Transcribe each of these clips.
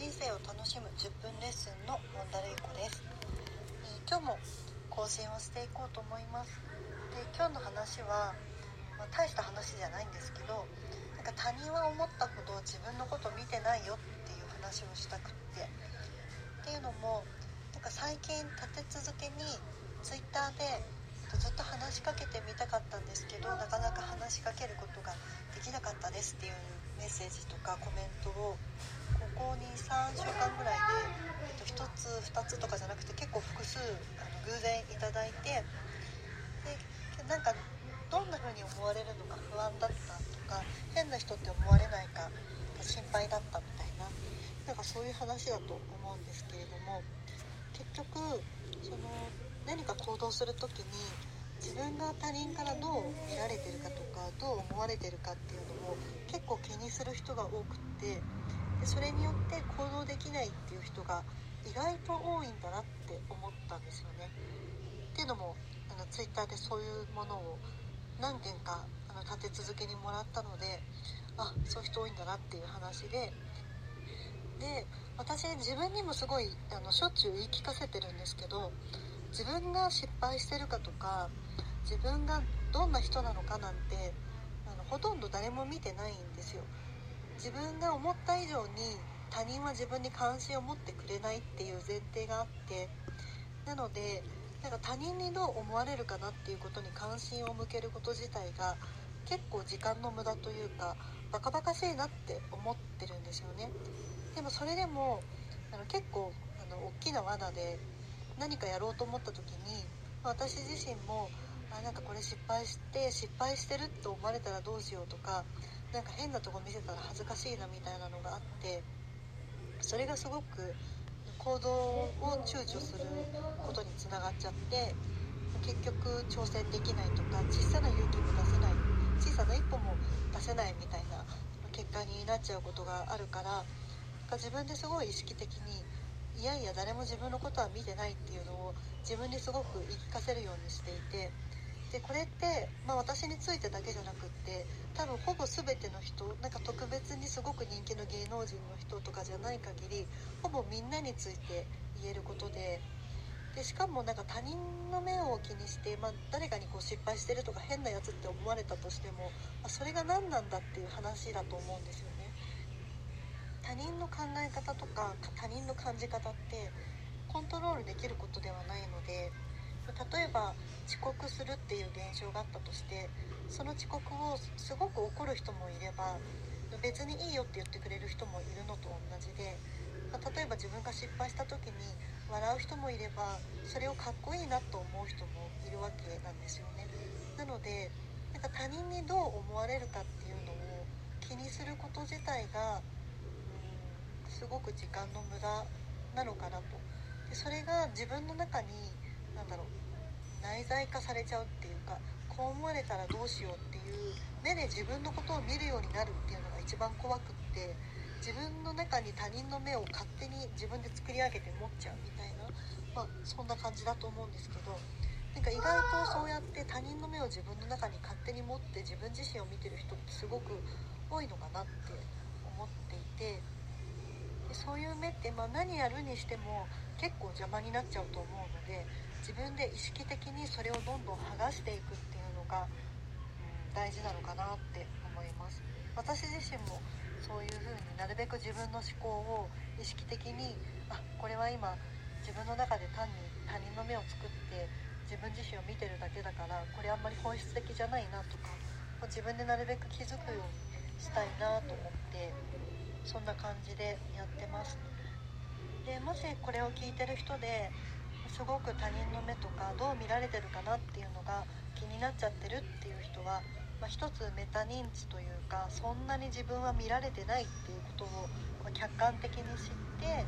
人生を楽しむ10分レッスンのモンダレイコです、え、今日も更新をしていこうと思います。で今日の話は、まあ、大した話じゃないんですけどなんか他人は思ったほど自分のこと見てないよっていう話をしたくって。っていうのもなんか最近立て続けに twitter でずっと話しかけてみたかったんですけどなかなか話しかけることができなかったですっていうメッセージとかコメントをこに3週間ぐらいで、えっと、1つ2つとかじゃなくて結構複数あの偶然いただいてでなんかどんな風に思われるのか不安だったとか変な人って思われないか心配だったみたいななんかそういう話だと思うんですけれども結局その何か行動する時に自分が他人からどう見られてるかとかどう思われてるかっていうのを結構気にする人が多くってでそれによって行動できないっていう人が意外と多いんだなって思ったんですよね。っていうのもあの twitter でそういうものを何件かあの立て続けにもらったのであそういう人多いんだなっていう話でで私自分にもすごいあのしょっちゅう言い聞かせてるんですけど自分が失敗してるかとか自分がどんな人なのかなんてあのほとんど誰も見てないんですよ自分が思った以上に他人は自分に関心を持ってくれないっていう前提があってなのでなんか他人にどう思われるかなっていうことに関心を向けること自体が結構時間の無駄というかバカバカしいなって思ってるんですよね。でもそれでもあの結構あの大きな罠で何かやろうと思った時に私自身もあなんかこれ失敗して失敗してると思われたらどうしようとかなんか変なとこ見せたら恥ずかしいなみたいなのがあってそれがすごく行動を躊躇することにつながっちゃって結局挑戦できないとか小さな勇気も出せない小さな一歩も出せないみたいな結果になっちゃうことがあるから自分ですごい意識的にいやいや誰も自分のことは見てないっていうのを自分にすごく言い聞かせるようにしていてでこれって、まあ、私についてだけじゃなくって多分ほぼ全ての人なんか特別にすごく人気の芸能人の人とかじゃない限りほぼみんなについて言えることででしかもなんか他人の目を気にして、まあ、誰かにこう失敗してるとか変なやつって思われたとしても、まあ、それが何なんだっていう話だと思うんですよね。他人の考え方とか他人の感じ方ってコントロールできることではないので例えば遅刻するっていう現象があったとしてその遅刻をすごく怒る人もいれば別にいいよって言ってくれる人もいるのと同じで例えば自分が失敗した時に笑う人もいればそれをかっこいいなと思う人もいるわけなんですよね。なのでなんか他人にどう思われるかっていうのを気にすること自体がうんすごく時間の無駄なのかなと。でそれが自分の中に何だろう内在化されちゃうっていうかこう思われたらどうしようっていう目で自分のことを見るようになるっていうのが一番怖くって自分の中に他人の目を勝手に自分で作り上げて持っちゃうみたいな、まあ、そんな感じだと思うんですけどなんか意外とそうやって他人の目を自分の中に勝手に持って自分自身を見てる人ってすごく多いのかなって思っていて。でそういう目って、まあ、何やるにしても結構邪魔になっちゃうと思うので自分で意識的にそれをどんどん剥がしていくっていうのが、うん、大事なのかなって思います。私自身もそういう風になるべく自分の思考を意識的にあこれは今自分の中で単に他人の目を作って自分自身を見てるだけだからこれあんまり本質的じゃないなとか自分でなるべく気づくようにしたいなと思ってそんな感じでやってます。でもしこれを聞いてる人ですごく他人の目とかどう見られてるかなっていうのが気になっちゃってるっていう人は、まあ、一つメタ認知というかそんなに自分は見られてないっていうことを客観的に知って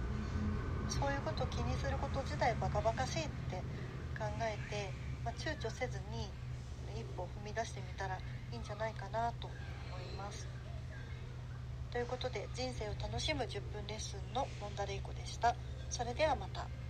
そういうことを気にすること自体バカバカしいって考えて、まあ、躊躇せずに一歩踏み出してみたらいいんじゃないかなと思います。ということで人生を楽しむ10分レッスンのモンダレイコでした。それではまた。